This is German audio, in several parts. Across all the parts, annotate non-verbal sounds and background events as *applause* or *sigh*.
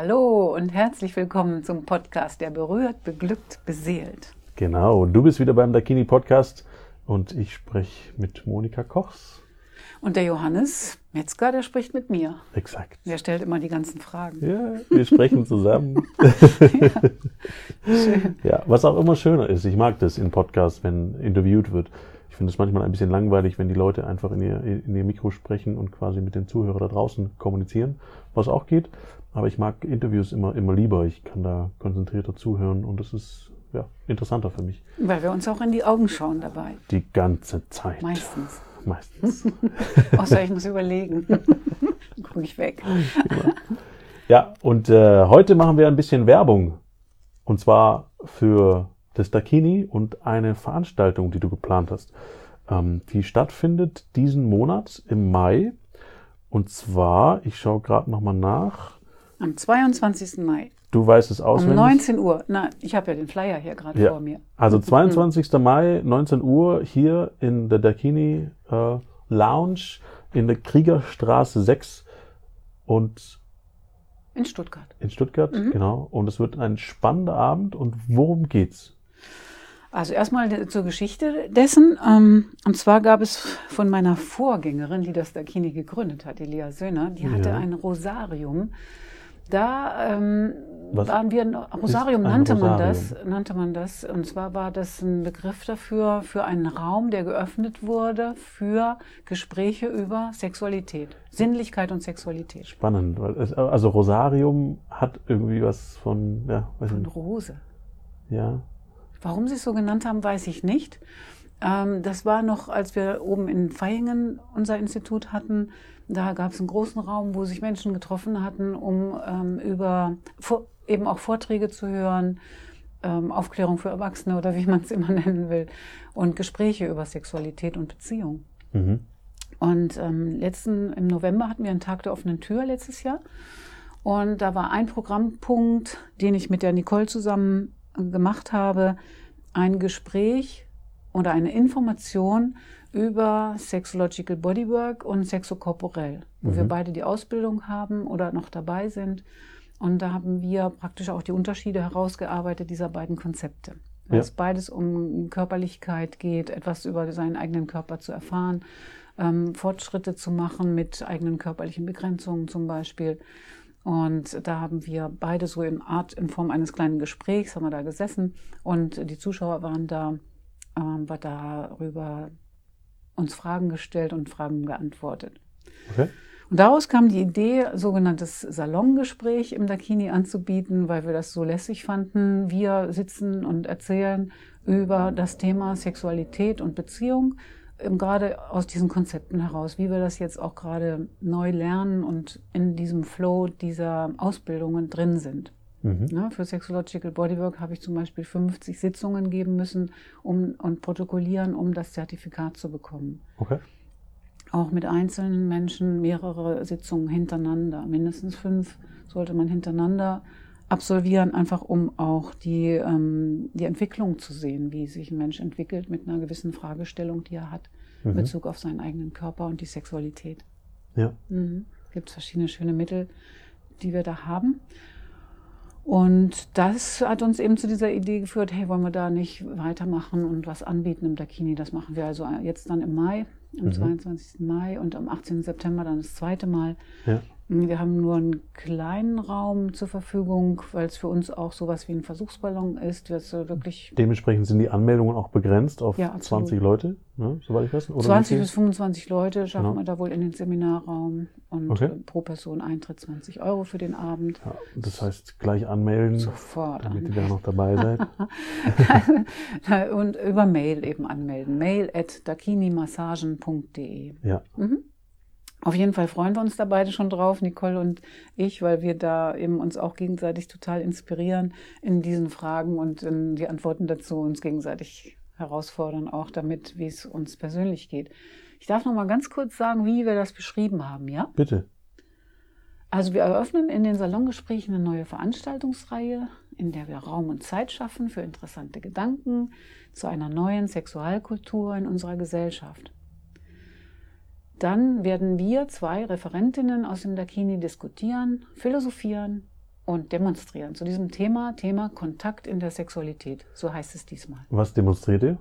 Hallo und herzlich willkommen zum Podcast, der berührt, beglückt, beseelt. Genau, du bist wieder beim Dakini Podcast und ich spreche mit Monika Kochs. Und der Johannes Metzger, der spricht mit mir. Exakt. Der stellt immer die ganzen Fragen. Ja, wir sprechen zusammen. ja, *laughs* schön. *laughs* Ja, was auch immer schöner ist. Ich mag das in Podcasts, wenn interviewt wird. Ich finde es manchmal ein bisschen langweilig, wenn die Leute einfach in ihr, in ihr Mikro sprechen und quasi mit den Zuhörern da draußen kommunizieren, was auch geht. Aber ich mag Interviews immer, immer lieber. Ich kann da konzentrierter zuhören und das ist ja, interessanter für mich. Weil wir uns auch in die Augen schauen dabei. Die ganze Zeit. Meistens. Meistens. *laughs* Außer ich muss überlegen. *laughs* Gucke ich weg. Ja, und äh, heute machen wir ein bisschen Werbung. Und zwar für das Dakini und eine Veranstaltung, die du geplant hast. Ähm, die stattfindet diesen Monat im Mai. Und zwar, ich schaue gerade nochmal nach. Am 22. Mai. Du weißt es Um auswendig. 19 Uhr. Na, ich habe ja den Flyer hier gerade Ja. vor mir. Also 22. Mai, 19 Uhr, hier in der Dakini äh, Lounge in der Kriegerstraße 6 und In Stuttgart. in Stuttgart, genau. Und es wird ein spannender Abend. Und worum geht's? Also erstmal zur Geschichte dessen. Ähm, und zwar gab es von meiner Vorgängerin, die das Dakini gegründet hat, die Lea Söhner, die hatte Ja. ein Rosarium. Da ähm, Was waren wir, Rosarium nannte man Rosarium? das, nannte man das. Und zwar war das ein Begriff dafür, für einen Raum, der geöffnet wurde für Gespräche über Sexualität, Sinnlichkeit und Sexualität. Spannend. Also Rosarium hat irgendwie was von, ja, weiß Von nicht, Rose. ja. Warum sie es so genannt haben, weiß ich nicht. Ähm, das war noch, als wir oben in Vaihingen unser Institut hatten. Da gab es einen großen Raum, wo sich Menschen getroffen hatten, um ähm, über vor, eben auch Vorträge zu hören, ähm, Aufklärung für Erwachsene oder wie man es immer *laughs* nennen will, und Gespräche über Sexualität und Beziehung. Mhm. Und ähm, letzten, im November hatten wir einen Tag der offenen Tür letztes Jahr. Und da war ein Programmpunkt, den ich mit der Nicole zusammen äh, gemacht habe, ein Gespräch oder eine Information über Sexological Bodywork und Sexokorporell, wo wir beide die Ausbildung haben oder noch dabei sind. Und da haben wir praktisch auch die Unterschiede herausgearbeitet dieser beiden Konzepte. Weil Ja. es beides um Körperlichkeit geht, etwas über seinen eigenen Körper zu erfahren, ähm, Fortschritte zu machen mit eigenen körperlichen Begrenzungen zum Beispiel. Und da haben wir beide so in Art, in Form eines kleinen Gesprächs, haben wir da gesessen und die Zuschauer waren da, ähm, war darüber uns Fragen gestellt und Fragen geantwortet. Okay. Und daraus kam die Idee, sogenanntes Salongespräch im Dakini anzubieten, weil wir das so lässig fanden. Wir sitzen und erzählen über das Thema Sexualität und Beziehung, ähm, gerade aus diesen Konzepten heraus, wie wir das jetzt auch gerade neu lernen und in diesem Flow dieser Ausbildungen drin sind. Mhm. Ja, für Sexological Bodywork habe ich zum Beispiel 50 Sitzungen geben müssen um, und protokollieren, um das Zertifikat zu bekommen Okay. auch mit einzelnen Menschen mehrere Sitzungen hintereinander, mindestens fünf sollte man hintereinander absolvieren, einfach um auch die, ähm, die Entwicklung zu sehen, wie sich ein Mensch entwickelt mit einer gewissen Fragestellung, die er hat, in Bezug auf seinen eigenen Körper und die Sexualität. Ja. Mhm. Gibt verschiedene schöne Mittel, die wir da haben. Und das hat uns eben zu dieser Idee geführt, hey, wollen wir da nicht weitermachen und was anbieten im Dakini? Das machen wir also jetzt dann im Mai, am 22. Mai und am 18. September dann das zweite Mal. Ja. Wir haben nur einen kleinen Raum zur Verfügung, weil es für uns auch sowas wie ein Versuchsballon ist, wirklich Dementsprechend sind die Anmeldungen auch begrenzt auf Ja, absolut. 20 Leute, ne, soweit ich weiß. Oder wie 20 viel? bis 25 Leute schaffen Genau. wir da wohl in den Seminarraum und Okay. pro Person Eintritt 20 Euro für den Abend. Ja, das heißt, gleich anmelden, Sofort damit an. ihr da noch dabei seid. *laughs* und über Mail eben anmelden. Mail at dakinimassagen.de. Ja. Auf jeden Fall freuen wir uns da beide schon drauf, Nicole und ich, weil wir da eben uns auch gegenseitig total inspirieren in diesen Fragen und in die Antworten dazu uns gegenseitig herausfordern, auch damit, wie es uns persönlich geht. Ich darf noch mal ganz kurz sagen, wie wir das beschrieben haben, ja? Bitte. Also wir eröffnen in den Salongesprächen eine neue Veranstaltungsreihe, in der wir Raum und Zeit schaffen für interessante Gedanken zu einer neuen Sexualkultur in unserer Gesellschaft. Dann werden wir zwei Referentinnen aus dem Dakini diskutieren, philosophieren und demonstrieren. Zu diesem Thema, Thema Kontakt in der Sexualität. So heißt es diesmal. Was demonstriert ihr?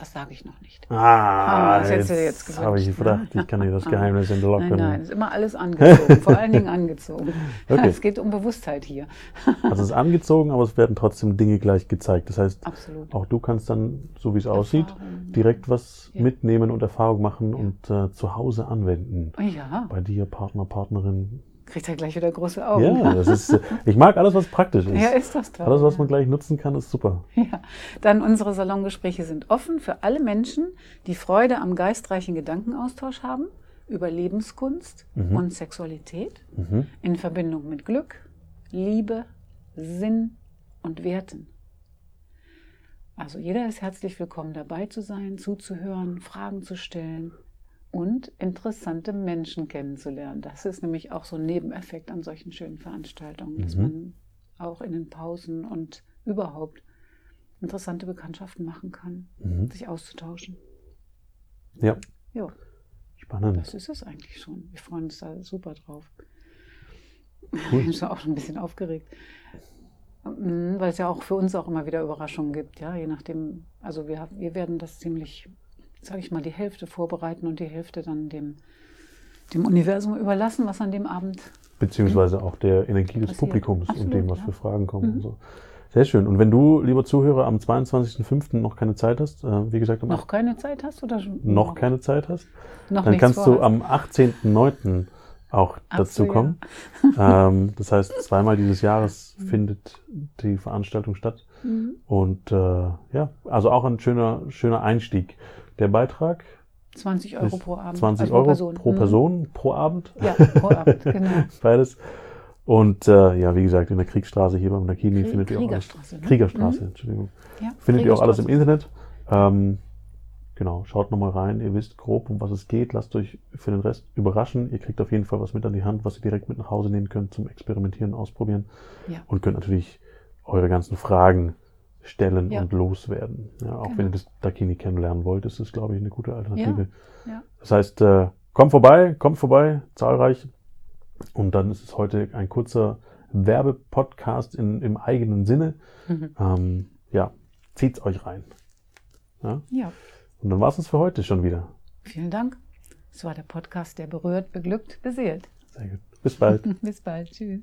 Das sage ich noch nicht. Ah, das du dir jetzt jetzt habe ich gedacht, ich kann dir das *laughs* Geheimnis entlocken. Nein, nein, ist immer alles angezogen, vor allen Dingen angezogen. *laughs* Okay. Es geht um Bewusstheit hier. *laughs* Also es ist angezogen, aber es werden trotzdem Dinge gleich gezeigt. Das heißt, Absolut. auch du kannst dann, so wie es aussieht, Erfahrungen. direkt was Ja. mitnehmen und Erfahrung machen und äh, zu Hause anwenden. Ja, Bei dir, Partner, Partnerin. Kriegt er gleich wieder große Augen. Ja, das ist, ich mag alles, was praktisch ist. Ja, ist das toll. Alles, was man gleich nutzen kann, ist super. Ja, dann unsere Salongespräche sind offen für alle Menschen, die Freude am geistreichen Gedankenaustausch haben über Lebenskunst und Sexualität Mhm. in Verbindung mit Glück, Liebe, Sinn und Werten. Also jeder ist herzlich willkommen dabei zu sein, zuzuhören, Fragen zu stellen und interessante Menschen kennenzulernen. Das ist nämlich auch so ein Nebeneffekt an solchen schönen Veranstaltungen, dass man auch in den Pausen und überhaupt interessante Bekanntschaften machen kann, sich auszutauschen. Ja, Ja, spannend. das ist es eigentlich schon. Wir freuen uns da super drauf. *laughs* Ich bin schon auch schon ein bisschen aufgeregt. Mhm, Weil es ja auch für uns auch immer wieder Überraschungen gibt, ja, je nachdem, also wir, wir werden das ziemlich, sage ich mal, die Hälfte vorbereiten und die Hälfte dann dem, dem Universum überlassen, was an dem Abend Beziehungsweise auch der Energie des Passiert. Publikums und Absolut, dem, was ja. für Fragen kommen. Und so. Sehr schön. Und wenn du, lieber Zuhörer, am 22.05. noch keine Zeit hast, äh, wie gesagt, am noch keine Zeit hast oder schon? noch keine Zeit hast, noch dann kannst du vorhast. am 18.09. auch Ach dazu so, ja. kommen. *laughs* ähm, das heißt, zweimal dieses Jahres findet die Veranstaltung statt. Mhm. Und äh, ja, also auch ein schöner, schöner Einstieg. Der Beitrag 20 Euro pro Abend. 20 also Euro Person. pro Mhm. Person, pro Abend. Ja, *laughs* pro Abend, genau. Beides. Und äh, ja, wie gesagt, in der Kriegsstraße hier beim Nakini Krieg- findet ihr auch alles. Kriegerstraße, ne? Kriegerstraße, Entschuldigung. Ja, Findet ihr auch alles im. Internet. Ähm, genau, schaut nochmal rein. Ihr wisst grob, um was es geht. Lasst euch für den Rest überraschen. Ihr kriegt auf jeden Fall was mit an die Hand, was ihr direkt mit nach Hause nehmen könnt zum Experimentieren, Ausprobieren. Ja. Und könnt natürlich eure ganzen Fragen stellen Ja. und loswerden. Ja, auch Genau. wenn ihr das Dakini kennenlernen wollt, ist es, glaube ich, eine gute Alternative. Ja. Das heißt, äh, kommt vorbei, kommt vorbei, zahlreich. Und dann ist es heute ein kurzer Werbepodcast in, im eigenen Sinne. Mhm. Ähm, ja, zieht's euch rein. Ja? ja, Und dann war's es für heute schon wieder. vielen Dank. Es war der Podcast, der berührt, beglückt, beseelt. Sehr gut. Bis bald. *laughs* Bis bald. Tschüss.